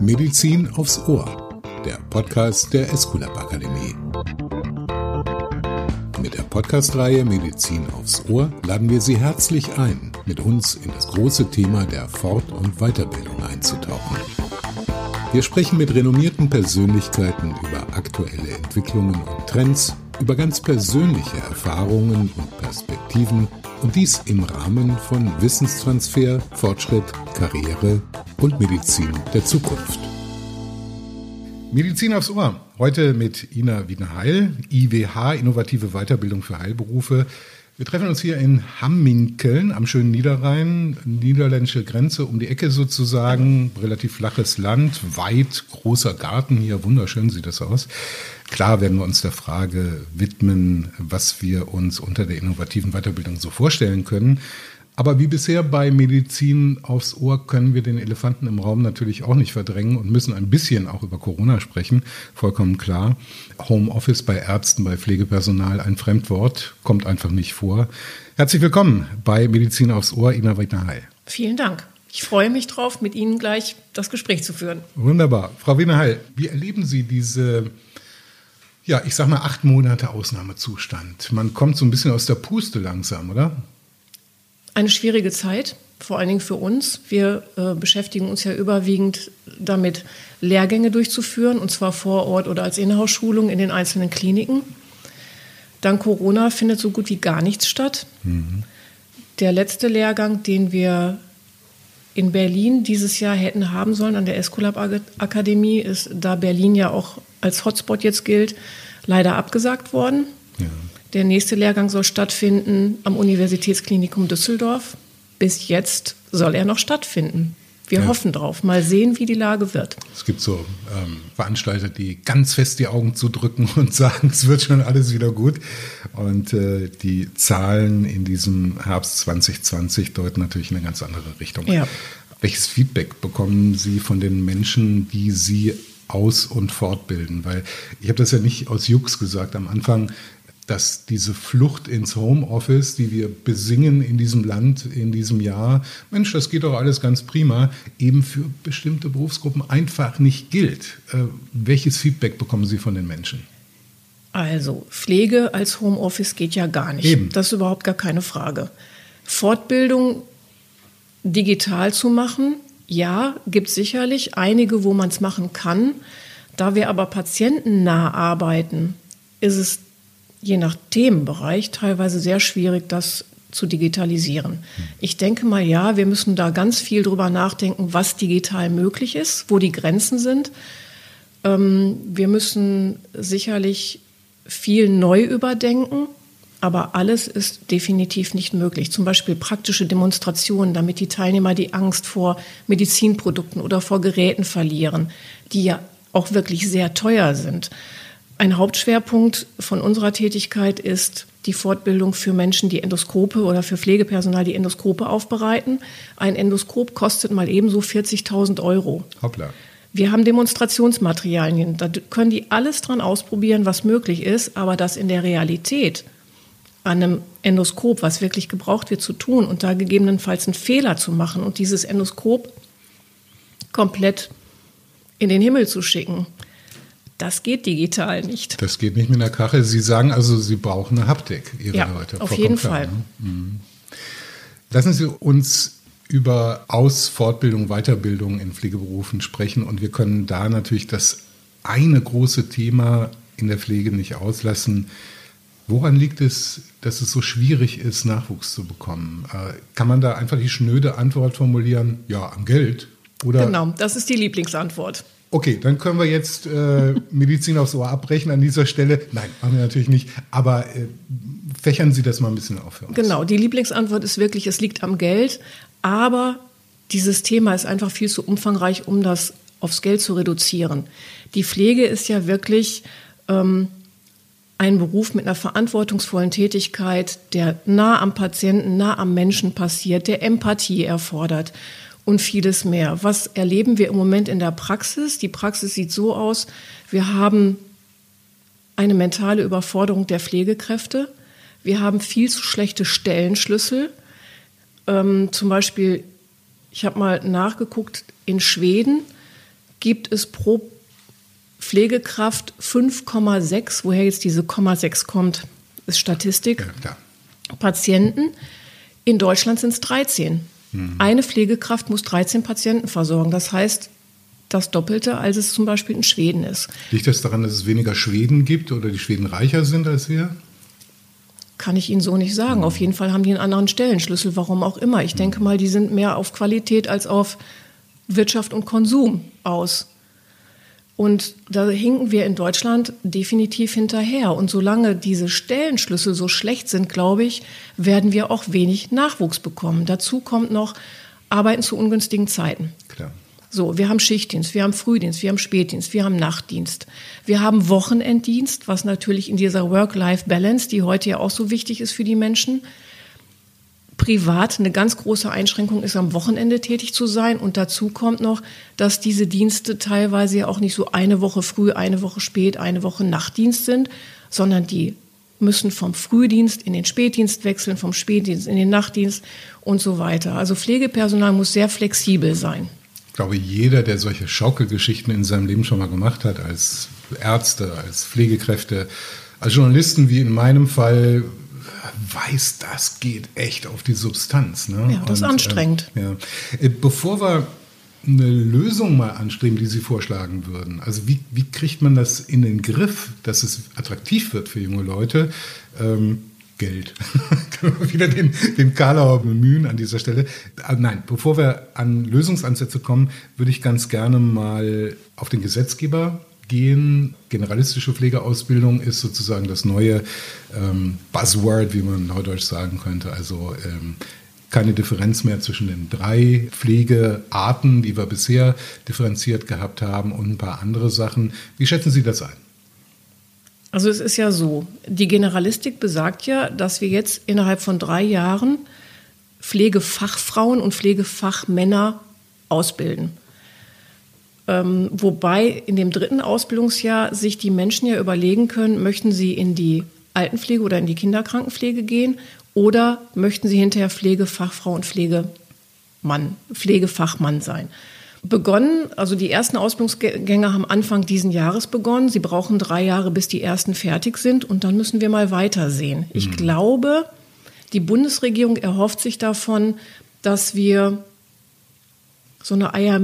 Medizin aufs Ohr, der Podcast der Esculap Akademie. Mit der Podcast-Reihe Medizin aufs Ohr laden wir Sie herzlich ein, mit uns in das große Thema der Fort- und Weiterbildung einzutauchen. Wir sprechen mit renommierten Persönlichkeiten über aktuelle Entwicklungen und Trends, über ganz persönliche Erfahrungen und Perspektiven und dies im Rahmen von Wissenstransfer, Fortschritt, Karriere und Medizin der Zukunft. Medizin aufs Ohr. Heute mit Ina Wiedenheil, IWH, Innovative Weiterbildung für Heilberufe. Wir treffen uns hier in Hamminkeln am schönen Niederrhein, niederländische Grenze um die Ecke sozusagen, relativ flaches Land, weit, großer Garten hier, wunderschön sieht das aus. Klar werden wir uns der Frage widmen, was wir uns unter der innovativen Weiterbildung so vorstellen können. Aber wie bisher bei Medizin aufs Ohr können wir den Elefanten im Raum natürlich auch nicht verdrängen und müssen ein bisschen auch über Corona sprechen. Vollkommen klar. Homeoffice bei Ärzten, bei Pflegepersonal, ein Fremdwort, kommt einfach nicht vor. Herzlich willkommen bei Medizin aufs Ohr, Ina Wegner-Heil. Vielen Dank. Ich freue mich drauf, mit Ihnen gleich das Gespräch zu führen. Wunderbar. Frau Wiener-Heil, wie erleben Sie diese ja, ich sag mal acht Monate Ausnahmezustand. Man kommt so ein bisschen aus der Puste langsam, oder? Eine schwierige Zeit, vor allen Dingen für uns. Wir äh, beschäftigen uns ja überwiegend damit, Lehrgänge durchzuführen, und zwar vor Ort oder als Inhouse-Schulung in den einzelnen Kliniken. Dank Corona findet so gut wie gar nichts statt. Mhm. Der letzte Lehrgang, den wir in Berlin dieses Jahr hätten haben sollen an der Escolab Akademie, ist, da Berlin ja auch als Hotspot jetzt gilt, leider abgesagt worden. Ja. Der nächste Lehrgang soll stattfinden am Universitätsklinikum Düsseldorf. Bis jetzt soll er noch stattfinden. Wir ja. hoffen drauf. Mal sehen, wie die Lage wird. Es gibt so ähm, Veranstalter, die ganz fest die Augen zudrücken und sagen, es wird schon alles wieder gut. Und äh, die Zahlen in diesem Herbst 2020 deuten natürlich in eine ganz andere Richtung. Ja. Welches Feedback bekommen Sie von den Menschen, die Sie aus- und fortbilden. Weil ich habe das ja nicht aus Jux gesagt am Anfang, dass diese Flucht ins Homeoffice, die wir besingen in diesem Land in diesem Jahr, Mensch, das geht doch alles ganz prima, eben für bestimmte Berufsgruppen einfach nicht gilt. Äh, welches Feedback bekommen Sie von den Menschen? Also, Pflege als Homeoffice geht ja gar nicht. Eben. Das ist überhaupt gar keine Frage. Fortbildung digital zu machen, ja, gibt sicherlich einige, wo man es machen kann. Da wir aber patientennah arbeiten, ist es je nach Themenbereich teilweise sehr schwierig, das zu digitalisieren. Ich denke mal, ja, wir müssen da ganz viel drüber nachdenken, was digital möglich ist, wo die Grenzen sind. Ähm, wir müssen sicherlich viel neu überdenken. Aber alles ist definitiv nicht möglich. Zum Beispiel praktische Demonstrationen, damit die Teilnehmer die Angst vor Medizinprodukten oder vor Geräten verlieren, die ja auch wirklich sehr teuer sind. Ein Hauptschwerpunkt von unserer Tätigkeit ist die Fortbildung für Menschen, die Endoskope oder für Pflegepersonal, die Endoskope aufbereiten. Ein Endoskop kostet mal ebenso 40.000 Euro. Hoppla. Wir haben Demonstrationsmaterialien. Da können die alles dran ausprobieren, was möglich ist, aber das in der Realität an einem Endoskop, was wirklich gebraucht wird, zu tun und da gegebenenfalls einen Fehler zu machen und dieses Endoskop komplett in den Himmel zu schicken. Das geht digital nicht. Das geht nicht mit einer Kachel. Sie sagen also, Sie brauchen eine Haptik, Ihre ja, Leute. Auf jeden klar, Fall. Ne? Mhm. Lassen Sie uns über Aus-, Fortbildung, Weiterbildung in Pflegeberufen sprechen und wir können da natürlich das eine große Thema in der Pflege nicht auslassen, Woran liegt es, dass es so schwierig ist, Nachwuchs zu bekommen? Äh, kann man da einfach die schnöde Antwort formulieren, ja, am Geld? Oder? Genau, das ist die Lieblingsantwort. Okay, dann können wir jetzt äh, Medizin aufs Ohr abbrechen an dieser Stelle. Nein, machen wir natürlich nicht. Aber äh, fächern Sie das mal ein bisschen auf für uns. Genau, die Lieblingsantwort ist wirklich, es liegt am Geld. Aber dieses Thema ist einfach viel zu umfangreich, um das aufs Geld zu reduzieren. Die Pflege ist ja wirklich ähm, ein Beruf mit einer verantwortungsvollen Tätigkeit, der nah am Patienten, nah am Menschen passiert, der Empathie erfordert und vieles mehr. Was erleben wir im Moment in der Praxis? Die Praxis sieht so aus, wir haben eine mentale Überforderung der Pflegekräfte. Wir haben viel zu schlechte Stellenschlüssel. Ähm, zum Beispiel Ich habe mal nachgeguckt, in Schweden gibt es pro Pflegekraft 5,6, woher jetzt diese 0,6 kommt, ist Statistik. Ja, Patienten. In Deutschland sind es 13. Mhm. Eine Pflegekraft muss 13 Patienten versorgen. Das heißt, das Doppelte, als es zum Beispiel in Schweden ist. Liegt das daran, dass es weniger Schweden gibt oder die Schweden reicher sind als wir? Kann ich Ihnen so nicht sagen. Auf jeden Fall haben die einen anderen Stellenschlüssel, warum auch immer. Ich denke mal, die sind mehr auf Qualität als auf Wirtschaft und Konsum aus. Und da hinken wir in Deutschland definitiv hinterher. Und solange diese Stellenschlüssel so schlecht sind, glaube ich, werden wir auch wenig Nachwuchs bekommen. Dazu kommt noch Arbeiten zu ungünstigen Zeiten. Klar. So, wir haben Schichtdienst, wir haben Frühdienst, wir haben Spätdienst, wir haben Nachtdienst. Wir haben Wochenenddienst, was natürlich in dieser Work-Life-Balance, die heute ja auch so wichtig ist für die Menschen, privat eine ganz große Einschränkung ist, am Wochenende tätig zu sein. Und dazu kommt noch, dass diese Dienste teilweise ja auch nicht so eine Woche früh, eine Woche spät, eine Woche Nachtdienst sind, sondern die müssen vom Frühdienst in den Spätdienst wechseln, vom Spätdienst in den Nachtdienst und so weiter. Also Pflegepersonal muss sehr flexibel sein glaube, jeder, der solche Schaukelgeschichten in seinem Leben schon mal gemacht hat, als Ärzte, als Pflegekräfte, als Journalisten, wie in meinem Fall, weiß, das geht echt auf die Substanz. Ne? Ja, das ist anstrengend. Äh, ja. Äh, bevor wir eine Lösung mal anstreben, die Sie vorschlagen würden. Also wie, wie kriegt man das in den Griff, dass es attraktiv wird für junge Leute? Ähm, Geld. Können wir wieder den, den Karlauer bemühen an dieser Stelle. Ah, nein, bevor wir an Lösungsansätze kommen, würde ich ganz gerne mal auf den Gesetzgeber gehen. Generalistische Pflegeausbildung ist sozusagen das neue ähm, Buzzword, wie man neudeutsch sagen könnte. Also ähm, keine Differenz mehr zwischen den drei Pflegearten, die wir bisher differenziert gehabt haben und ein paar andere Sachen. Wie schätzen Sie das ein? Also es ist ja so, die Generalistik besagt ja, dass wir jetzt innerhalb von drei Jahren Pflegefachfrauen und Pflegefachmänner ausbilden. Ähm, wobei in dem dritten Ausbildungsjahr sich die Menschen ja überlegen können, möchten sie in die Altenpflege oder in die Kinderkrankenpflege gehen oder möchten sie hinterher Pflegefachfrau und Pflegemann, Pflegefachmann sein begonnen. Also die ersten Ausbildungsgänge haben Anfang diesen Jahres begonnen. Sie brauchen drei Jahre, bis die ersten fertig sind. Und dann müssen wir mal weitersehen. Mhm. Ich glaube, die Bundesregierung erhofft sich davon, dass wir so eine Eier,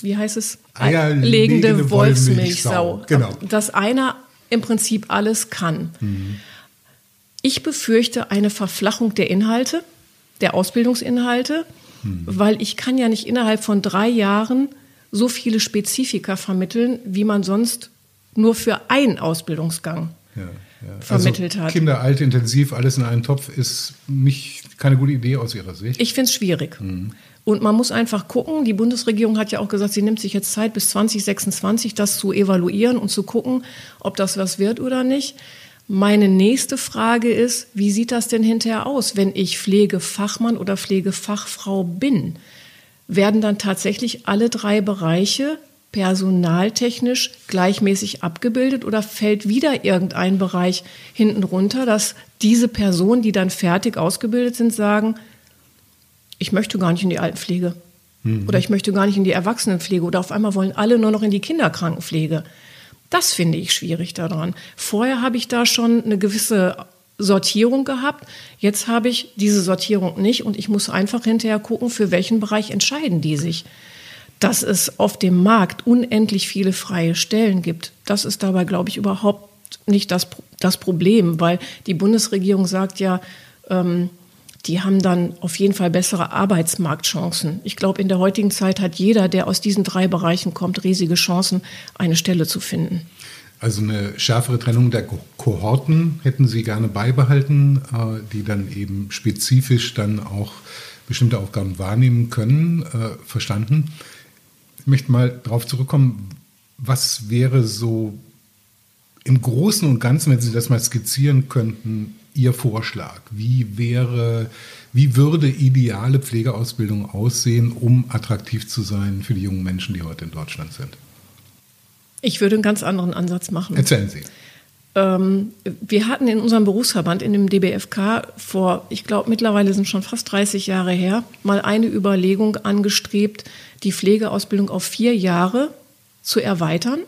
wie heißt es? Eierlegende Wolfsmilchsau. Genau. Dass einer im Prinzip alles kann. Mhm. Ich befürchte eine Verflachung der Inhalte, der Ausbildungsinhalte. Hm. Weil ich kann ja nicht innerhalb von drei Jahren so viele Spezifika vermitteln, wie man sonst nur für einen Ausbildungsgang ja, ja. vermittelt also hat. Kinder, alt, intensiv, alles in einen Topf ist nicht keine gute Idee aus Ihrer Sicht. Ich finde es schwierig. Mhm. Und man muss einfach gucken, die Bundesregierung hat ja auch gesagt, sie nimmt sich jetzt Zeit bis 2026, das zu evaluieren und zu gucken, ob das was wird oder nicht. Meine nächste Frage ist, wie sieht das denn hinterher aus, wenn ich Pflegefachmann oder Pflegefachfrau bin? Werden dann tatsächlich alle drei Bereiche personaltechnisch gleichmäßig abgebildet oder fällt wieder irgendein Bereich hinten runter, dass diese Personen, die dann fertig ausgebildet sind, sagen, ich möchte gar nicht in die Altenpflege mhm. oder ich möchte gar nicht in die Erwachsenenpflege oder auf einmal wollen alle nur noch in die Kinderkrankenpflege. Das finde ich schwierig daran. Vorher habe ich da schon eine gewisse Sortierung gehabt. Jetzt habe ich diese Sortierung nicht und ich muss einfach hinterher gucken, für welchen Bereich entscheiden die sich. Dass es auf dem Markt unendlich viele freie Stellen gibt, das ist dabei, glaube ich, überhaupt nicht das, das Problem, weil die Bundesregierung sagt ja, ähm, die haben dann auf jeden Fall bessere Arbeitsmarktchancen. Ich glaube, in der heutigen Zeit hat jeder, der aus diesen drei Bereichen kommt, riesige Chancen, eine Stelle zu finden. Also eine schärfere Trennung der Kohorten hätten Sie gerne beibehalten, äh, die dann eben spezifisch dann auch bestimmte Aufgaben wahrnehmen können. Äh, verstanden. Ich möchte mal darauf zurückkommen, was wäre so im Großen und Ganzen, wenn Sie das mal skizzieren könnten, Ihr Vorschlag? Wie wäre, wie würde ideale Pflegeausbildung aussehen, um attraktiv zu sein für die jungen Menschen, die heute in Deutschland sind? Ich würde einen ganz anderen Ansatz machen. Erzählen Sie. ähm, wir hatten in unserem Berufsverband, in dem DBFK, vor, ich glaube, mittlerweile sind schon fast 30 Jahre her, mal eine Überlegung angestrebt, die Pflegeausbildung auf vier Jahre zu erweitern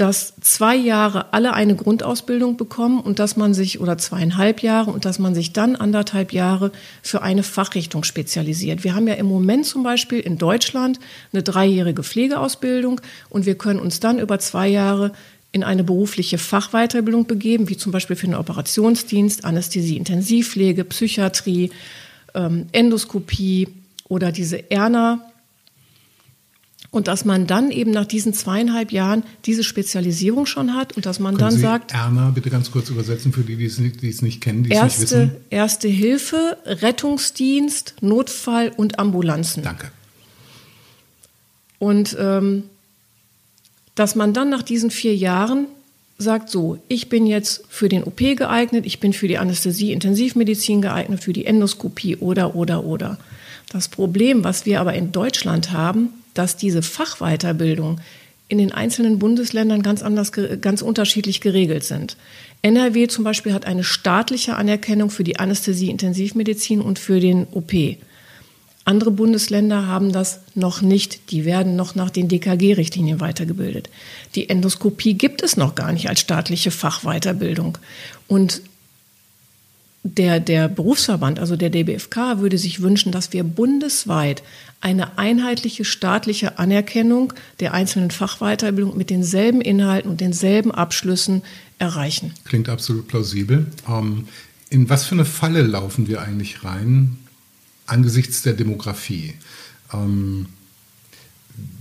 dass zwei Jahre alle eine Grundausbildung bekommen und dass man sich, oder zweieinhalb Jahre, und dass man sich dann anderthalb Jahre für eine Fachrichtung spezialisiert. Wir haben ja im Moment zum Beispiel in Deutschland eine dreijährige Pflegeausbildung und wir können uns dann über zwei Jahre in eine berufliche Fachweiterbildung begeben, wie zum Beispiel für den Operationsdienst, Anästhesie, Intensivpflege, Psychiatrie, ähm, Endoskopie oder diese Erna und dass man dann eben nach diesen zweieinhalb Jahren diese Spezialisierung schon hat und dass man Können dann Sie sagt. Erna bitte ganz kurz übersetzen für die, die es nicht, die es nicht kennen, die erste, es nicht wissen. Erste Hilfe, Rettungsdienst, Notfall und Ambulanzen. Danke. Und ähm, dass man dann nach diesen vier Jahren sagt, so, ich bin jetzt für den OP geeignet, ich bin für die Anästhesie, Intensivmedizin geeignet, für die Endoskopie oder, oder, oder. Das Problem, was wir aber in Deutschland haben, dass diese Fachweiterbildung in den einzelnen Bundesländern ganz anders, ganz unterschiedlich geregelt sind. NRW zum Beispiel hat eine staatliche Anerkennung für die Anästhesie, Intensivmedizin und für den OP. Andere Bundesländer haben das noch nicht. Die werden noch nach den DKG-Richtlinien weitergebildet. Die Endoskopie gibt es noch gar nicht als staatliche Fachweiterbildung. Und der, der Berufsverband, also der DBFK, würde sich wünschen, dass wir bundesweit eine einheitliche staatliche Anerkennung der einzelnen Fachweiterbildung mit denselben Inhalten und denselben Abschlüssen erreichen. Klingt absolut plausibel. Ähm, in was für eine Falle laufen wir eigentlich rein angesichts der Demografie? Ähm,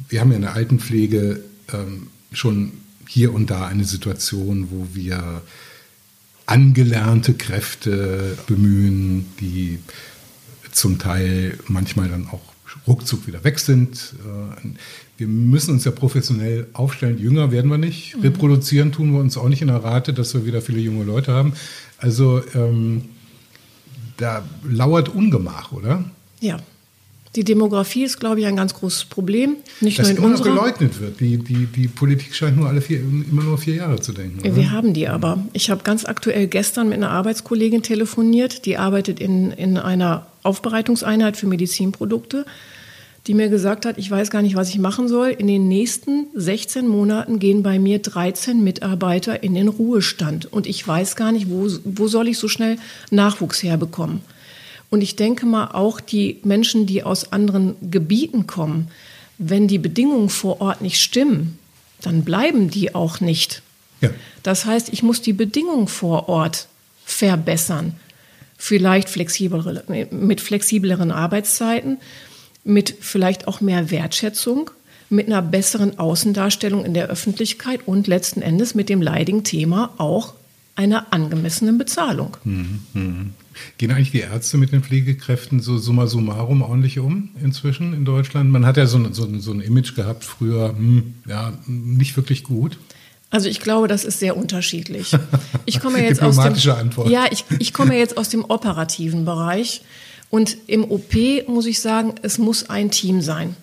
wir haben ja in der Altenpflege ähm, schon hier und da eine Situation, wo wir angelernte Kräfte bemühen, die zum Teil manchmal dann auch ruckzuck wieder weg sind. Äh, wir müssen uns ja professionell aufstellen. Jünger werden wir nicht. Mhm. Reproduzieren tun wir uns auch nicht in der Rate, dass wir wieder viele junge Leute haben. Also ähm, da lauert Ungemach, oder? Ja, die Demografie ist, glaube ich, ein ganz großes Problem. Nicht das nur in immer unserer. geleugnet wird. Die, die, die Politik scheint nur alle vier, immer nur vier Jahre zu denken. Oder? Wir haben die aber. Ich habe ganz aktuell gestern mit einer Arbeitskollegin telefoniert, die arbeitet in, in einer Aufbereitungseinheit für Medizinprodukte, die mir gesagt hat, ich weiß gar nicht, was ich machen soll. In den nächsten 16 Monaten gehen bei mir 13 Mitarbeiter in den Ruhestand. Und ich weiß gar nicht, wo, wo soll ich so schnell Nachwuchs herbekommen. Und ich denke mal, auch die Menschen, die aus anderen Gebieten kommen, wenn die Bedingungen vor Ort nicht stimmen, dann bleiben die auch nicht. Ja. Das heißt, ich muss die Bedingungen vor Ort verbessern. Vielleicht flexiblere, mit flexibleren Arbeitszeiten, mit vielleicht auch mehr Wertschätzung, mit einer besseren Außendarstellung in der Öffentlichkeit und letzten Endes mit dem leidigen Thema auch einer angemessenen Bezahlung. Mhm, mh. Gehen eigentlich die Ärzte mit den Pflegekräften so summa summarum ordentlich um inzwischen in Deutschland? Man hat ja so, so, so ein Image gehabt früher, hm, ja, nicht wirklich gut. Also ich glaube, das ist sehr unterschiedlich. Ich komme jetzt Diplomatische aus dem, Antwort. Ja, ich, ich komme jetzt aus dem operativen Bereich und im OP muss ich sagen, es muss ein Team sein.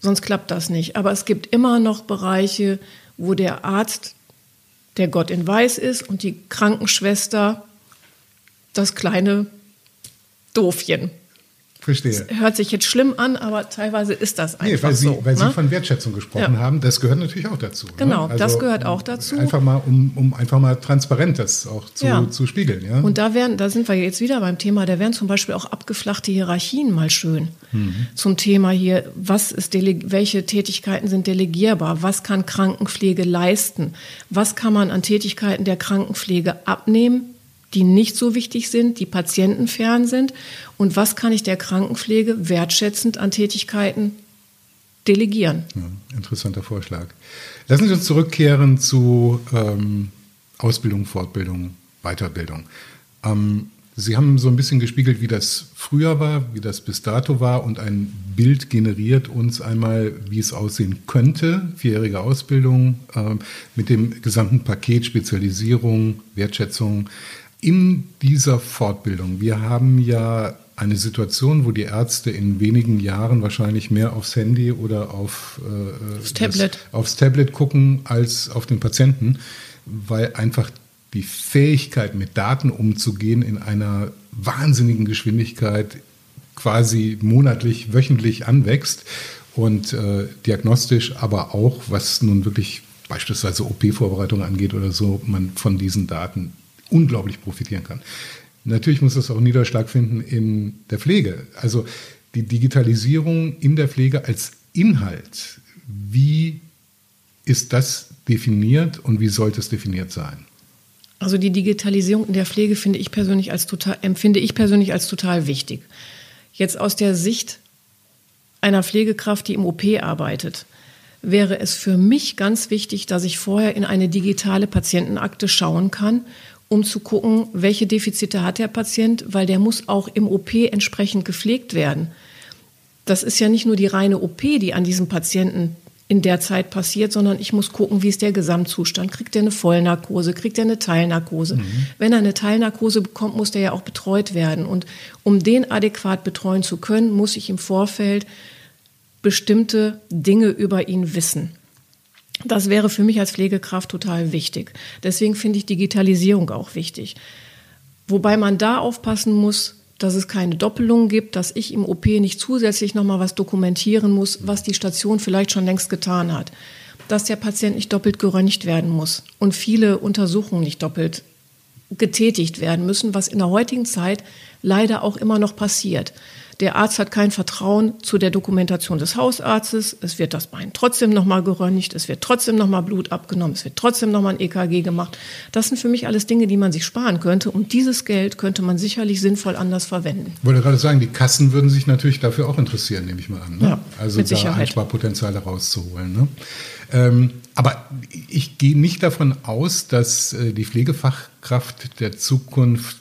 Sonst klappt das nicht. Aber es gibt immer noch Bereiche, wo der Arzt der Gott in Weiß ist und die Krankenschwester das kleine Doofchen. Verstehe. Das hört sich jetzt schlimm an, aber teilweise ist das einfach nee, weil Sie, so. Weil ne? Sie von Wertschätzung gesprochen ja. haben, das gehört natürlich auch dazu. Ne? Genau, ne? also das gehört auch dazu. Einfach mal, um, um einfach mal transparent das auch zu, ja. zu spiegeln. Ja? Und da wären, da sind wir jetzt wieder beim Thema, da wären zum Beispiel auch abgeflachte Hierarchien mal schön. Mhm. Zum Thema hier, was ist welche Tätigkeiten sind delegierbar, was kann Krankenpflege leisten, was kann man an Tätigkeiten der Krankenpflege abnehmen, die nicht so wichtig sind, die patientenfern sind? Und was kann ich der Krankenpflege wertschätzend an Tätigkeiten delegieren? Ja, interessanter Vorschlag. Lassen Sie uns zurückkehren zu ähm, Ausbildung, Fortbildung, Weiterbildung. Ähm, Sie haben so ein bisschen gespiegelt, wie das früher war, wie das bis dato war und ein Bild generiert uns einmal, wie es aussehen könnte. Vierjährige Ausbildung äh, mit dem gesamten Paket Spezialisierung, Wertschätzung in dieser Fortbildung, wir haben ja eine Situation, wo die Ärzte in wenigen Jahren wahrscheinlich mehr aufs Handy oder auf, äh, das Tablet. Das, aufs Tablet gucken als auf den Patienten, weil einfach die Fähigkeit, mit Daten umzugehen, in einer wahnsinnigen Geschwindigkeit quasi monatlich, wöchentlich anwächst und äh, diagnostisch, aber auch, was nun wirklich beispielsweise OP-Vorbereitung angeht oder so, man von diesen Daten unglaublich profitieren kann. Natürlich muss das auch Niederschlag finden in der Pflege. Also die Digitalisierung in der Pflege als Inhalt. Wie ist das definiert und wie sollte es definiert sein? Also die Digitalisierung in der Pflege finde ich persönlich als total, empfinde ich persönlich als total wichtig. Jetzt aus der Sicht einer Pflegekraft, die im OP arbeitet, wäre es für mich ganz wichtig, dass ich vorher in eine digitale Patientenakte schauen kann um zu gucken, welche Defizite hat der Patient, weil der muss auch im OP entsprechend gepflegt werden. Das ist ja nicht nur die reine OP, die an diesem Patienten in der Zeit passiert, sondern ich muss gucken, wie ist der Gesamtzustand. Kriegt er eine Vollnarkose, kriegt er eine Teilnarkose? Mhm. Wenn er eine Teilnarkose bekommt, muss der ja auch betreut werden. Und um den adäquat betreuen zu können, muss ich im Vorfeld bestimmte Dinge über ihn wissen. Das wäre für mich als Pflegekraft total wichtig. Deswegen finde ich Digitalisierung auch wichtig. Wobei man da aufpassen muss, dass es keine Doppelungen gibt, dass ich im OP nicht zusätzlich nochmal was dokumentieren muss, was die Station vielleicht schon längst getan hat. Dass der Patient nicht doppelt geröntgt werden muss und viele Untersuchungen nicht doppelt getätigt werden müssen, was in der heutigen Zeit leider auch immer noch passiert. Der Arzt hat kein Vertrauen zu der Dokumentation des Hausarztes. Es wird das Bein trotzdem nochmal geröntgt. Es wird trotzdem nochmal Blut abgenommen. Es wird trotzdem nochmal ein EKG gemacht. Das sind für mich alles Dinge, die man sich sparen könnte. Und dieses Geld könnte man sicherlich sinnvoll anders verwenden. Ich wollte gerade sagen, die Kassen würden sich natürlich dafür auch interessieren, nehme ich mal an. Ne? Ja, also mit da Sicherheit. Einsparpotenziale rauszuholen. Ne? Ähm, aber ich gehe nicht davon aus, dass äh, die Pflegefachkraft der Zukunft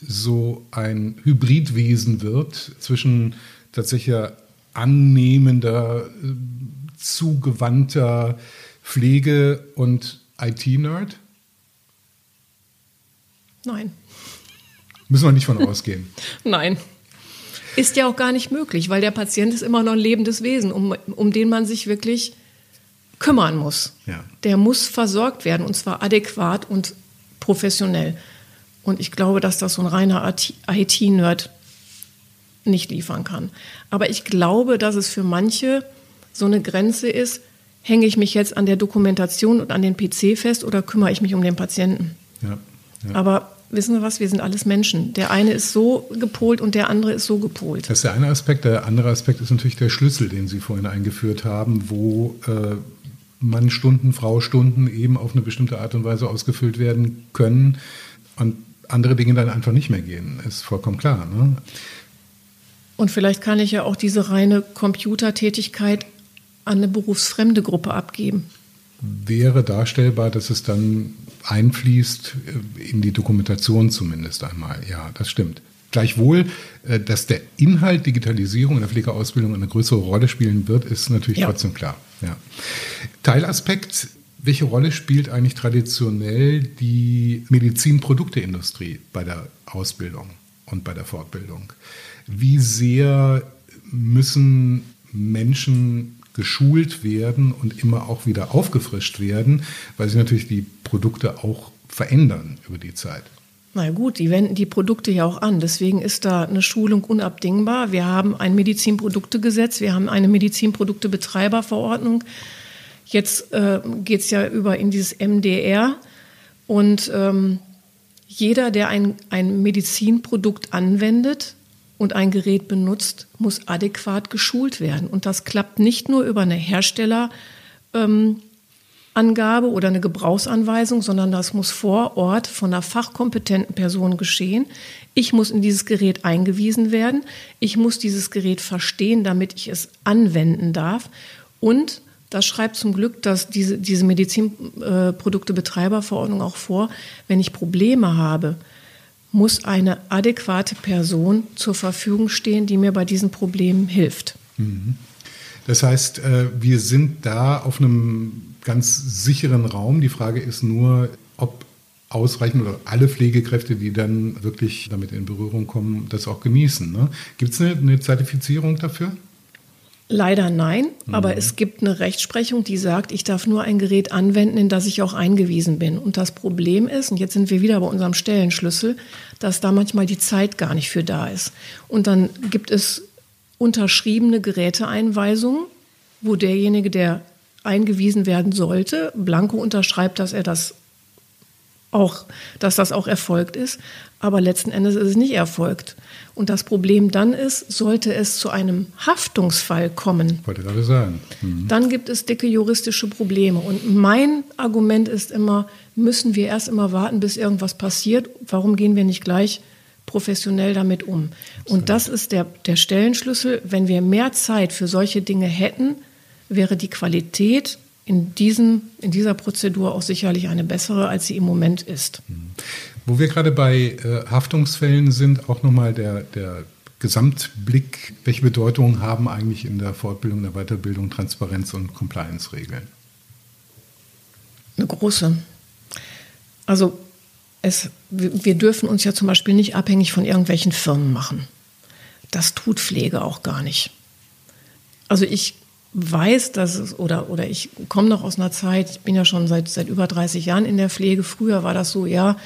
so ein Hybridwesen wird zwischen tatsächlich annehmender, zugewandter Pflege und IT-Nerd? Nein. Müssen wir nicht von ausgehen. Nein. Ist ja auch gar nicht möglich, weil der Patient ist immer noch ein lebendes Wesen, um, um den man sich wirklich kümmern muss. Ja. Der muss versorgt werden und zwar adäquat und professionell. Und ich glaube, dass das so ein reiner IT-Nerd nicht liefern kann. Aber ich glaube, dass es für manche so eine Grenze ist, hänge ich mich jetzt an der Dokumentation und an den PC fest oder kümmere ich mich um den Patienten? Ja, ja. Aber wissen Sie was, wir sind alles Menschen. Der eine ist so gepolt und der andere ist so gepolt. Das ist der eine Aspekt. Der andere Aspekt ist natürlich der Schlüssel, den Sie vorhin eingeführt haben, wo äh, Mannstunden, Fraustunden eben auf eine bestimmte Art und Weise ausgefüllt werden können. Und andere Dinge dann einfach nicht mehr gehen, ist vollkommen klar. Ne? Und vielleicht kann ich ja auch diese reine Computertätigkeit an eine berufsfremde Gruppe abgeben. Wäre darstellbar, dass es dann einfließt äh, in die Dokumentation zumindest einmal. Ja, das stimmt. Gleichwohl, äh, dass der Inhalt Digitalisierung in der Pflegeausbildung eine größere Rolle spielen wird, ist natürlich ja. trotzdem klar. Ja. Teilaspekt welche Rolle spielt eigentlich traditionell die Medizinprodukteindustrie bei der Ausbildung und bei der Fortbildung? Wie sehr müssen Menschen geschult werden und immer auch wieder aufgefrischt werden, weil sich natürlich die Produkte auch verändern über die Zeit? Na gut, die wenden die Produkte ja auch an. Deswegen ist da eine Schulung unabdingbar. Wir haben ein Medizinproduktegesetz, wir haben eine Medizinproduktebetreiberverordnung. Jetzt äh, geht es ja über in dieses MDR und ähm, jeder, der ein, ein Medizinprodukt anwendet und ein Gerät benutzt, muss adäquat geschult werden. Und das klappt nicht nur über eine Herstellerangabe ähm, oder eine Gebrauchsanweisung, sondern das muss vor Ort von einer fachkompetenten Person geschehen. Ich muss in dieses Gerät eingewiesen werden. Ich muss dieses Gerät verstehen, damit ich es anwenden darf. Und das schreibt zum Glück dass diese, diese Medizinproduktebetreiberverordnung auch vor, wenn ich Probleme habe, muss eine adäquate Person zur Verfügung stehen, die mir bei diesen Problemen hilft. Mhm. Das heißt, äh, wir sind da auf einem ganz sicheren Raum. Die Frage ist nur, ob ausreichend oder alle Pflegekräfte, die dann wirklich damit in Berührung kommen, das auch genießen. Ne? Gibt es eine, eine Zertifizierung dafür? Leider nein, mhm. aber es gibt eine Rechtsprechung, die sagt, ich darf nur ein Gerät anwenden, in das ich auch eingewiesen bin. Und das Problem ist, und jetzt sind wir wieder bei unserem Stellenschlüssel, dass da manchmal die Zeit gar nicht für da ist. Und dann gibt es unterschriebene Geräteeinweisungen, wo derjenige, der eingewiesen werden sollte, blanko unterschreibt, dass er das auch, dass das auch erfolgt ist. Aber letzten Endes ist es nicht erfolgt. Und das Problem dann ist, sollte es zu einem Haftungsfall kommen, wollte gerade sagen, mhm. dann gibt es dicke juristische Probleme. Und mein Argument ist immer, müssen wir erst immer warten, bis irgendwas passiert. Warum gehen wir nicht gleich professionell damit um? Und das ist der, der Stellenschlüssel. Wenn wir mehr Zeit für solche Dinge hätten, wäre die Qualität in, diesem, in dieser Prozedur auch sicherlich eine bessere, als sie im Moment ist. Wo wir gerade bei äh, Haftungsfällen sind, auch nochmal der, der Gesamtblick. Welche Bedeutung haben eigentlich in der Fortbildung, der Weiterbildung Transparenz- und Compliance-Regeln? Eine große. Also es, wir dürfen uns ja zum Beispiel nicht abhängig von irgendwelchen Firmen machen. Das tut Pflege auch gar nicht. Also ich weiß, dass es, oder, oder ich komme noch aus einer Zeit, ich bin ja schon seit, seit über 30 Jahren in der Pflege. Früher war das so, ja,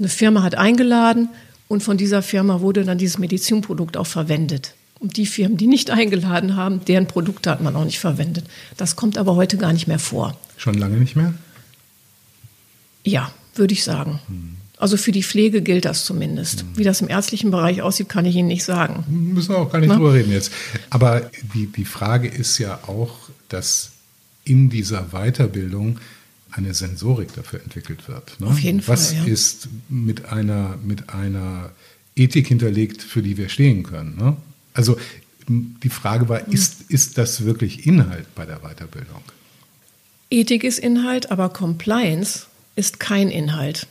eine Firma hat eingeladen und von dieser Firma wurde dann dieses Medizinprodukt auch verwendet. Und die Firmen, die nicht eingeladen haben, deren Produkte hat man auch nicht verwendet. Das kommt aber heute gar nicht mehr vor. Schon lange nicht mehr? Ja, würde ich sagen. Hm. Also für die Pflege gilt das zumindest. Hm. Wie das im ärztlichen Bereich aussieht, kann ich Ihnen nicht sagen. Müssen wir auch gar nicht Na? drüber reden jetzt. Aber die, die Frage ist ja auch, dass in dieser Weiterbildung eine Sensorik dafür entwickelt wird. Ne? Auf jeden Fall. Was ja. ist mit einer, mit einer Ethik hinterlegt, für die wir stehen können? Ne? Also die Frage war, mhm. ist, ist das wirklich Inhalt bei der Weiterbildung? Ethik ist Inhalt, aber Compliance ist kein Inhalt.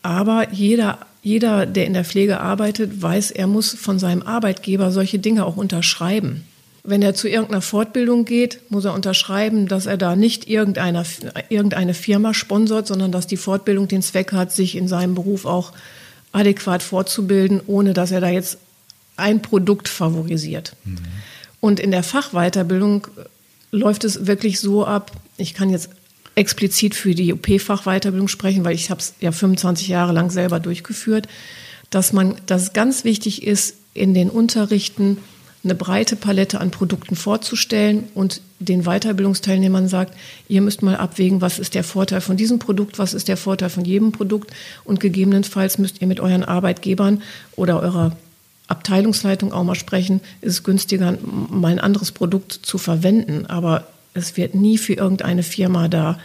Aber jeder, jeder, der in der Pflege arbeitet, weiß, er muss von seinem Arbeitgeber solche Dinge auch unterschreiben. Wenn er zu irgendeiner Fortbildung geht, muss er unterschreiben, dass er da nicht irgendeine, irgendeine Firma sponsort, sondern dass die Fortbildung den Zweck hat, sich in seinem Beruf auch adäquat fortzubilden, ohne dass er da jetzt ein Produkt favorisiert. Mhm. Und in der Fachweiterbildung läuft es wirklich so ab, ich kann jetzt explizit für die OP-Fachweiterbildung sprechen, weil ich habe es ja 25 Jahre lang selber durchgeführt, dass man, dass es ganz wichtig ist, in den Unterrichten eine breite Palette an Produkten vorzustellen und den Weiterbildungsteilnehmern sagt, ihr müsst mal abwägen, was ist der Vorteil von diesem Produkt, was ist der Vorteil von jedem Produkt und gegebenenfalls müsst ihr mit euren Arbeitgebern oder eurer Abteilungsleitung auch mal sprechen, ist es günstiger, mal ein anderes Produkt zu verwenden, aber es wird nie für irgendeine Firma da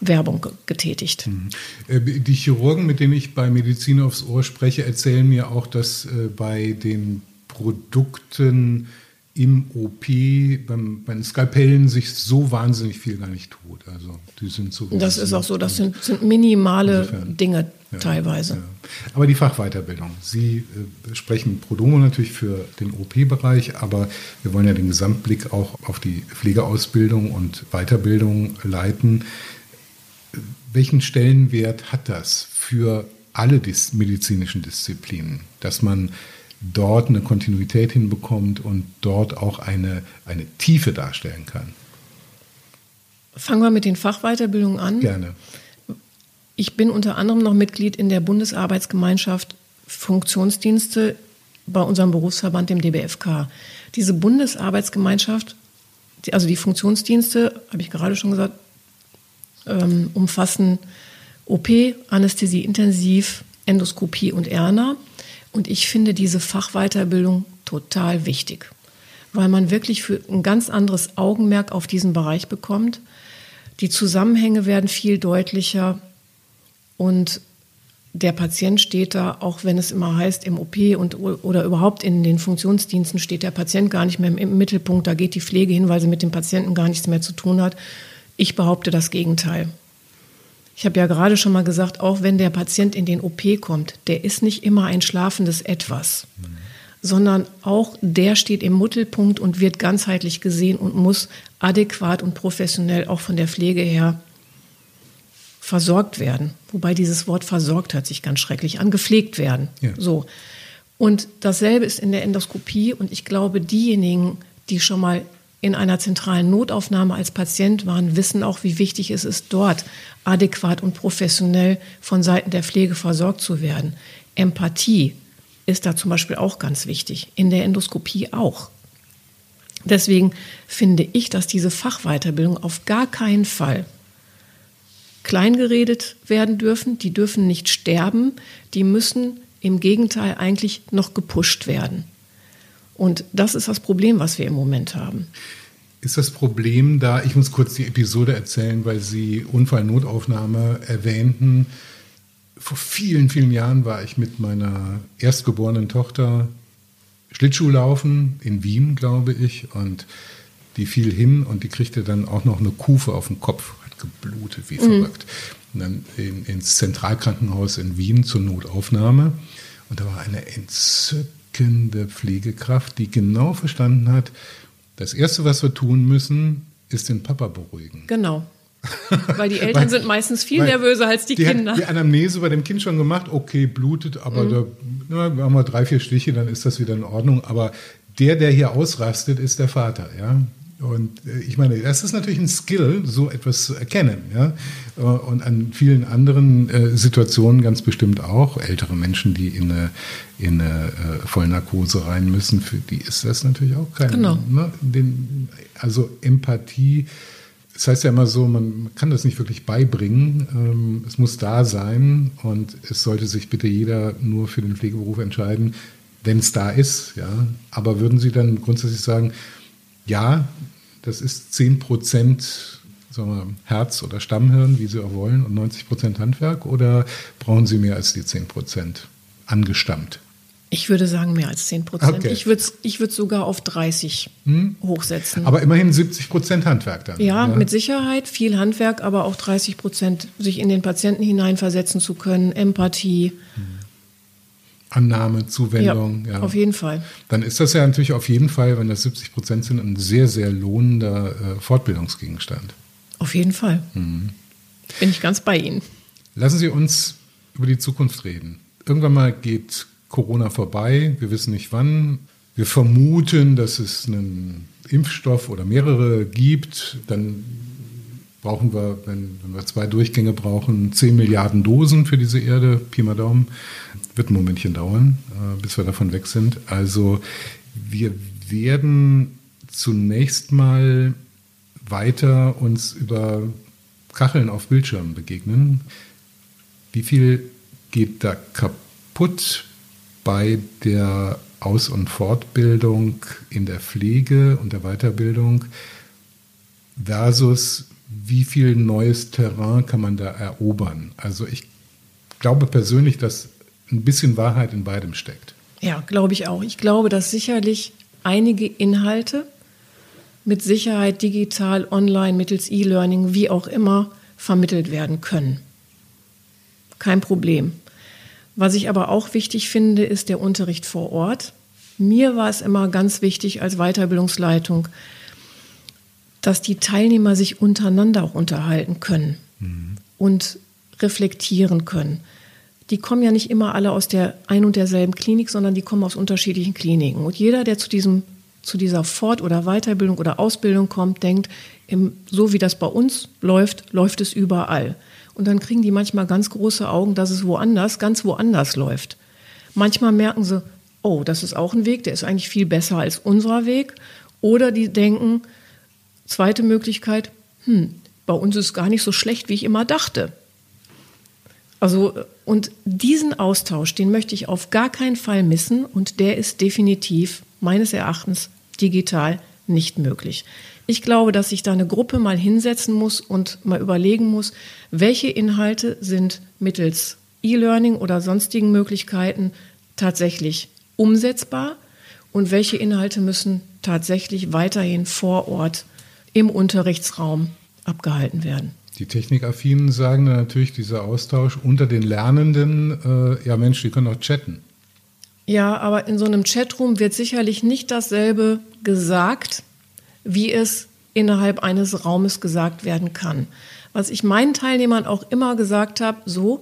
Werbung getätigt. Mhm. Äh, die Chirurgen, mit denen ich bei Medizin aufs Ohr spreche, erzählen mir auch, dass äh, bei den Produkten im OP, beim, bei den Skalpellen sich so wahnsinnig viel gar nicht tut. Also die sind so. Das ist auch so, das sind, sind minimale insofern, Dinge ja, teilweise. Ja. Aber die Fachweiterbildung. Sie äh, sprechen Prodomo natürlich für den OP-Bereich, aber wir wollen ja den Gesamtblick auch auf die Pflegeausbildung und Weiterbildung leiten. Welchen Stellenwert hat das für alle dis medizinischen Disziplinen, dass man dort eine Kontinuität hinbekommt und dort auch eine, eine Tiefe darstellen kann. Fangen wir mit den Fachweiterbildungen an. Gerne. Ich bin unter anderem noch Mitglied in der Bundesarbeitsgemeinschaft Funktionsdienste bei unserem Berufsverband, dem DBFK. Diese Bundesarbeitsgemeinschaft, also die Funktionsdienste, habe ich gerade schon gesagt, ähm, umfassen OP, Anästhesie intensiv, Endoskopie und Erna. Und ich finde diese Fachweiterbildung total wichtig, weil man wirklich für ein ganz anderes Augenmerk auf diesen Bereich bekommt. Die Zusammenhänge werden viel deutlicher und der Patient steht da, auch wenn es immer heißt, im OP und, oder überhaupt in den Funktionsdiensten steht der Patient gar nicht mehr im Mittelpunkt. Da geht die Pflege hin, weil sie mit dem Patienten gar nichts mehr zu tun hat. Ich behaupte das Gegenteil. Ich habe ja gerade schon mal gesagt, auch wenn der Patient in den OP kommt, der ist nicht immer ein schlafendes Etwas, mhm. sondern auch der steht im Mittelpunkt und wird ganzheitlich gesehen und muss adäquat und professionell auch von der Pflege her versorgt werden. Wobei dieses Wort versorgt hört sich ganz schrecklich an, gepflegt werden. Ja. So. Und dasselbe ist in der Endoskopie. Und ich glaube, diejenigen, die schon mal in einer zentralen Notaufnahme als Patient waren, wissen auch, wie wichtig es ist, dort adäquat und professionell von Seiten der Pflege versorgt zu werden. Empathie ist da zum Beispiel auch ganz wichtig, in der Endoskopie auch. Deswegen finde ich, dass diese Fachweiterbildung auf gar keinen Fall kleingeredet werden dürfen. Die dürfen nicht sterben. Die müssen im Gegenteil eigentlich noch gepusht werden. Und das ist das Problem, was wir im Moment haben. Ist das Problem da, ich muss kurz die Episode erzählen, weil Sie Unfallnotaufnahme erwähnten. Vor vielen, vielen Jahren war ich mit meiner erstgeborenen Tochter Schlittschuhlaufen in Wien, glaube ich, und die fiel hin und die kriegte dann auch noch eine Kufe auf den Kopf, hat geblutet wie mhm. verrückt. Und dann in, ins Zentralkrankenhaus in Wien zur Notaufnahme. Und da war eine entzückende Pflegekraft, die genau verstanden hat, das Erste, was wir tun müssen, ist den Papa beruhigen. Genau. Weil die Eltern weil, sind meistens viel nervöser als die, die Kinder. Hat die Anamnese bei dem Kind schon gemacht, okay, blutet, aber mhm. da na, haben wir drei, vier Stiche, dann ist das wieder in Ordnung. Aber der, der hier ausrastet, ist der Vater, ja. Und äh, ich meine, das ist natürlich ein Skill, so etwas zu erkennen. Ja? Äh, und an vielen anderen äh, Situationen ganz bestimmt auch. Ältere Menschen, die in eine, in eine Vollnarkose rein müssen, für die ist das natürlich auch kein. Genau. Ne? Den, also Empathie das heißt ja immer so, man kann das nicht wirklich beibringen. Ähm, es muss da sein und es sollte sich bitte jeder nur für den Pflegeberuf entscheiden, wenn es da ist. Ja. Aber würden Sie dann grundsätzlich sagen, ja, das ist 10 Prozent Herz oder Stammhirn, wie Sie auch wollen, und 90 Prozent Handwerk? Oder brauchen Sie mehr als die 10 Prozent angestammt? Ich würde sagen mehr als 10 Prozent. Okay. Ich würde es ich sogar auf 30 hm? hochsetzen. Aber immerhin 70 Prozent Handwerk dann. Ja, ja, mit Sicherheit viel Handwerk, aber auch 30 Prozent sich in den Patienten hineinversetzen zu können, Empathie. Hm. Annahme, Zuwendung. Ja, ja, auf jeden Fall. Dann ist das ja natürlich auf jeden Fall, wenn das 70 Prozent sind, ein sehr, sehr lohnender äh, Fortbildungsgegenstand. Auf jeden Fall. Mhm. Bin ich ganz bei Ihnen. Lassen Sie uns über die Zukunft reden. Irgendwann mal geht Corona vorbei. Wir wissen nicht wann. Wir vermuten, dass es einen Impfstoff oder mehrere gibt. Dann brauchen wir, wenn, wenn, wir zwei Durchgänge brauchen, 10 Milliarden Dosen für diese Erde. Pi mal Daumen. Wird ein Momentchen dauern, äh, bis wir davon weg sind. Also wir werden zunächst mal weiter uns über Kacheln auf Bildschirmen begegnen. Wie viel geht da kaputt? bei der Aus- und Fortbildung in der Pflege und der Weiterbildung versus wie viel neues Terrain kann man da erobern? Also ich glaube persönlich, dass ein bisschen Wahrheit in beidem steckt. Ja, glaube ich auch. Ich glaube, dass sicherlich einige Inhalte mit Sicherheit digital, online, mittels E-Learning, wie auch immer, vermittelt werden können. Kein Problem. Was ich aber auch wichtig finde, ist der Unterricht vor Ort. Mir war es immer ganz wichtig als Weiterbildungsleitung, dass die Teilnehmer sich untereinander auch unterhalten können mhm. und reflektieren können. Die kommen ja nicht immer alle aus der ein und derselben Klinik, sondern die kommen aus unterschiedlichen Kliniken. Und jeder, der zu diesem zu dieser Fort- oder Weiterbildung oder Ausbildung kommt, denkt, im, so wie das bei uns läuft, läuft es überall. Und dann kriegen die manchmal ganz große Augen, dass es woanders, ganz woanders läuft. Manchmal merken sie, oh, das ist auch ein Weg, der ist eigentlich viel besser als unser Weg. Oder die denken, zweite Möglichkeit, hm, bei uns ist gar nicht so schlecht, wie ich immer dachte. Also, und diesen Austausch, den möchte ich auf gar keinen Fall missen und der ist definitiv meines Erachtens digital nicht möglich. Ich glaube, dass sich da eine Gruppe mal hinsetzen muss und mal überlegen muss, welche Inhalte sind mittels E-Learning oder sonstigen Möglichkeiten tatsächlich umsetzbar und welche Inhalte müssen tatsächlich weiterhin vor Ort im Unterrichtsraum abgehalten werden. Die Technikaffinen sagen dann natürlich, dieser Austausch unter den Lernenden, äh, ja Mensch, die können auch chatten. Ja, aber in so einem Chatroom wird sicherlich nicht dasselbe gesagt, wie es innerhalb eines Raumes gesagt werden kann. Was ich meinen Teilnehmern auch immer gesagt habe, so,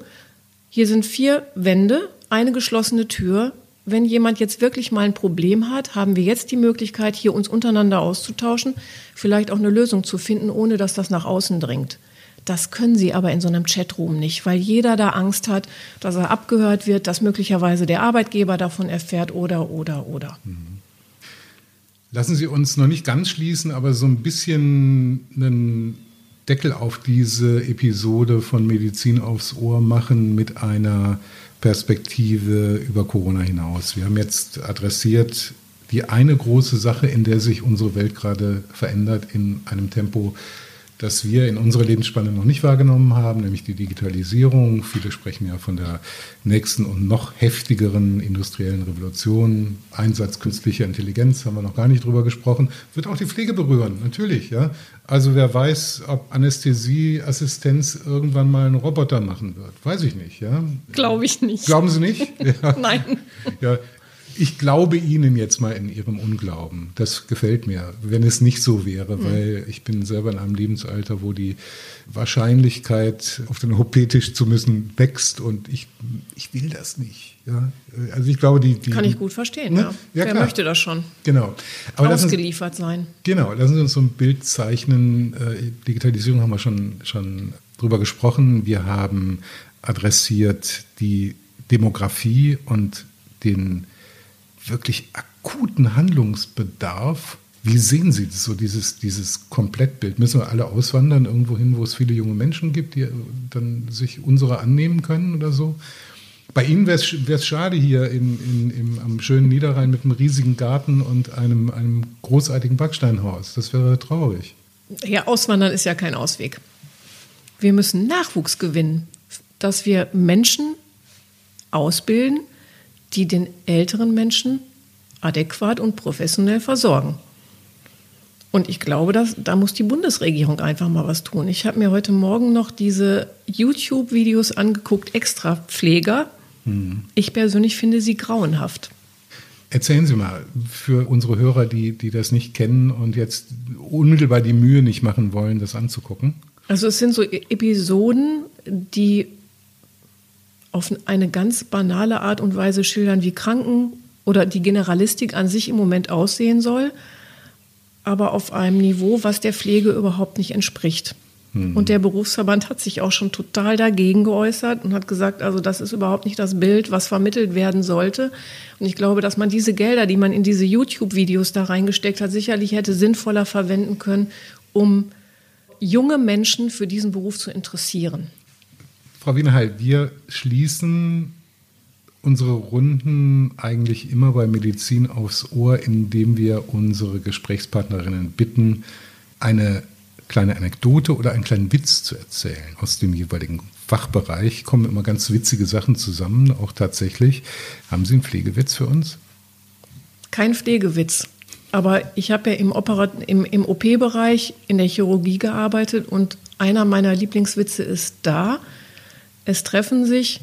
hier sind vier Wände, eine geschlossene Tür. Wenn jemand jetzt wirklich mal ein Problem hat, haben wir jetzt die Möglichkeit, hier uns untereinander auszutauschen, vielleicht auch eine Lösung zu finden, ohne dass das nach außen dringt. Das können sie aber in so einem Chatroom nicht, weil jeder da Angst hat, dass er abgehört wird, dass möglicherweise der Arbeitgeber davon erfährt oder, oder, oder. Mhm. Lassen Sie uns noch nicht ganz schließen, aber so ein bisschen einen Deckel auf diese Episode von Medizin aufs Ohr machen mit einer Perspektive über Corona hinaus. Wir haben jetzt adressiert die eine große Sache, in der sich unsere Welt gerade verändert in einem Tempo, das wir in unserer Lebensspanne noch nicht wahrgenommen haben, nämlich die Digitalisierung. Viele sprechen ja von der nächsten und noch heftigeren industriellen Revolution. Einsatz künstlicher Intelligenz haben wir noch gar nicht drüber gesprochen. Wird auch die Pflege berühren, natürlich. Ja. Also wer weiß, ob Anästhesieassistenz irgendwann mal ein Roboter machen wird. Weiß ich nicht. Ja. Glaube ich nicht. Glauben Sie nicht? Ja. Nein. Ja, ich glaube Ihnen jetzt mal in Ihrem Unglauben. Das gefällt mir, wenn es nicht so wäre, mhm. weil ich bin selber in einem Lebensalter, wo die Wahrscheinlichkeit, auf den OP-Tisch zu müssen, wächst und ich, ich will das nicht. Ja? Also ich glaube, die, die kann ich gut verstehen. Ne? Ja. Ja, Wer klar. möchte das schon? Genau. Aber Ausgeliefert uns, sein. Genau. Lassen Sie uns so ein Bild zeichnen. Äh, Digitalisierung haben wir schon schon drüber gesprochen. Wir haben adressiert die Demografie und den wirklich akuten Handlungsbedarf. Wie sehen Sie das, so dieses, dieses Komplettbild? Müssen wir alle auswandern irgendwo hin, wo es viele junge Menschen gibt, die dann sich unserer annehmen können oder so? Bei Ihnen wäre es schade hier in, in, im, am schönen Niederrhein mit einem riesigen Garten und einem, einem großartigen Backsteinhaus. Das wäre traurig. Ja, Auswandern ist ja kein Ausweg. Wir müssen Nachwuchs gewinnen, dass wir Menschen ausbilden, die den älteren Menschen adäquat und professionell versorgen. Und ich glaube, dass, da muss die Bundesregierung einfach mal was tun. Ich habe mir heute Morgen noch diese YouTube-Videos angeguckt, extra Pfleger. Hm. Ich persönlich finde sie grauenhaft. Erzählen Sie mal für unsere Hörer, die, die das nicht kennen und jetzt unmittelbar die Mühe nicht machen wollen, das anzugucken. Also es sind so Episoden, die auf eine ganz banale Art und Weise schildern, wie Kranken oder die Generalistik an sich im Moment aussehen soll, aber auf einem Niveau, was der Pflege überhaupt nicht entspricht. Mhm. Und der Berufsverband hat sich auch schon total dagegen geäußert und hat gesagt, also das ist überhaupt nicht das Bild, was vermittelt werden sollte. Und ich glaube, dass man diese Gelder, die man in diese YouTube-Videos da reingesteckt hat, sicherlich hätte sinnvoller verwenden können, um junge Menschen für diesen Beruf zu interessieren. Frau Wienerheil, wir schließen unsere Runden eigentlich immer bei Medizin aufs Ohr, indem wir unsere Gesprächspartnerinnen bitten, eine kleine Anekdote oder einen kleinen Witz zu erzählen aus dem jeweiligen Fachbereich. Kommen immer ganz witzige Sachen zusammen, auch tatsächlich. Haben Sie einen Pflegewitz für uns? Kein Pflegewitz. Aber ich habe ja im, im, im OP-Bereich in der Chirurgie gearbeitet und einer meiner Lieblingswitze ist da, es treffen sich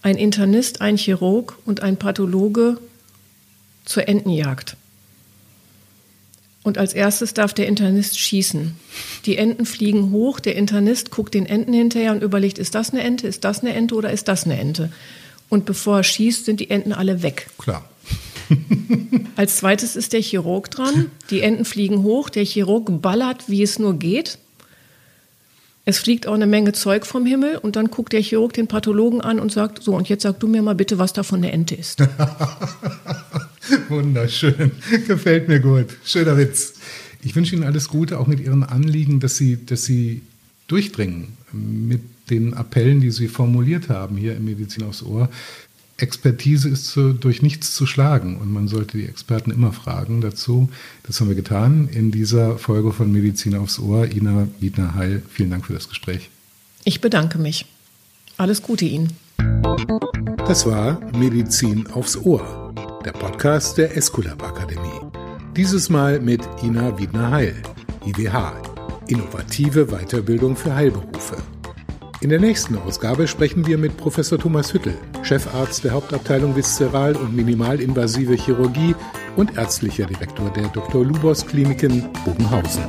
ein Internist, ein Chirurg und ein Pathologe zur Entenjagd. Und als erstes darf der Internist schießen. Die Enten fliegen hoch, der Internist guckt den Enten hinterher und überlegt, ist das eine Ente, ist das eine Ente oder ist das eine Ente? Und bevor er schießt, sind die Enten alle weg. Klar. als zweites ist der Chirurg dran. Die Enten fliegen hoch, der Chirurg ballert, wie es nur geht. Es fliegt auch eine Menge Zeug vom Himmel und dann guckt der Chirurg den Pathologen an und sagt, so, und jetzt sag du mir mal bitte, was davon eine Ente ist. Wunderschön. Gefällt mir gut. Schöner Witz. Ich wünsche Ihnen alles Gute, auch mit Ihren Anliegen, dass Sie, dass Sie durchdringen mit den Appellen, die Sie formuliert haben hier im Medizin aufs Ohr. Expertise ist zu, durch nichts zu schlagen und man sollte die Experten immer fragen dazu. Das haben wir getan in dieser Folge von Medizin aufs Ohr. Ina Wiedner-Heil, vielen Dank für das Gespräch. Ich bedanke mich. Alles Gute Ihnen. Das war Medizin aufs Ohr, der Podcast der Esculap Akademie. Dieses Mal mit Ina Wiedner-Heil, IWH, innovative Weiterbildung für Heilberufe. In der nächsten Ausgabe sprechen wir mit Professor Thomas Hüttel, Chefarzt der Hauptabteilung Viszeral- und Minimalinvasive Chirurgie und ärztlicher Direktor der Dr. Lubos Kliniken Bogenhausen.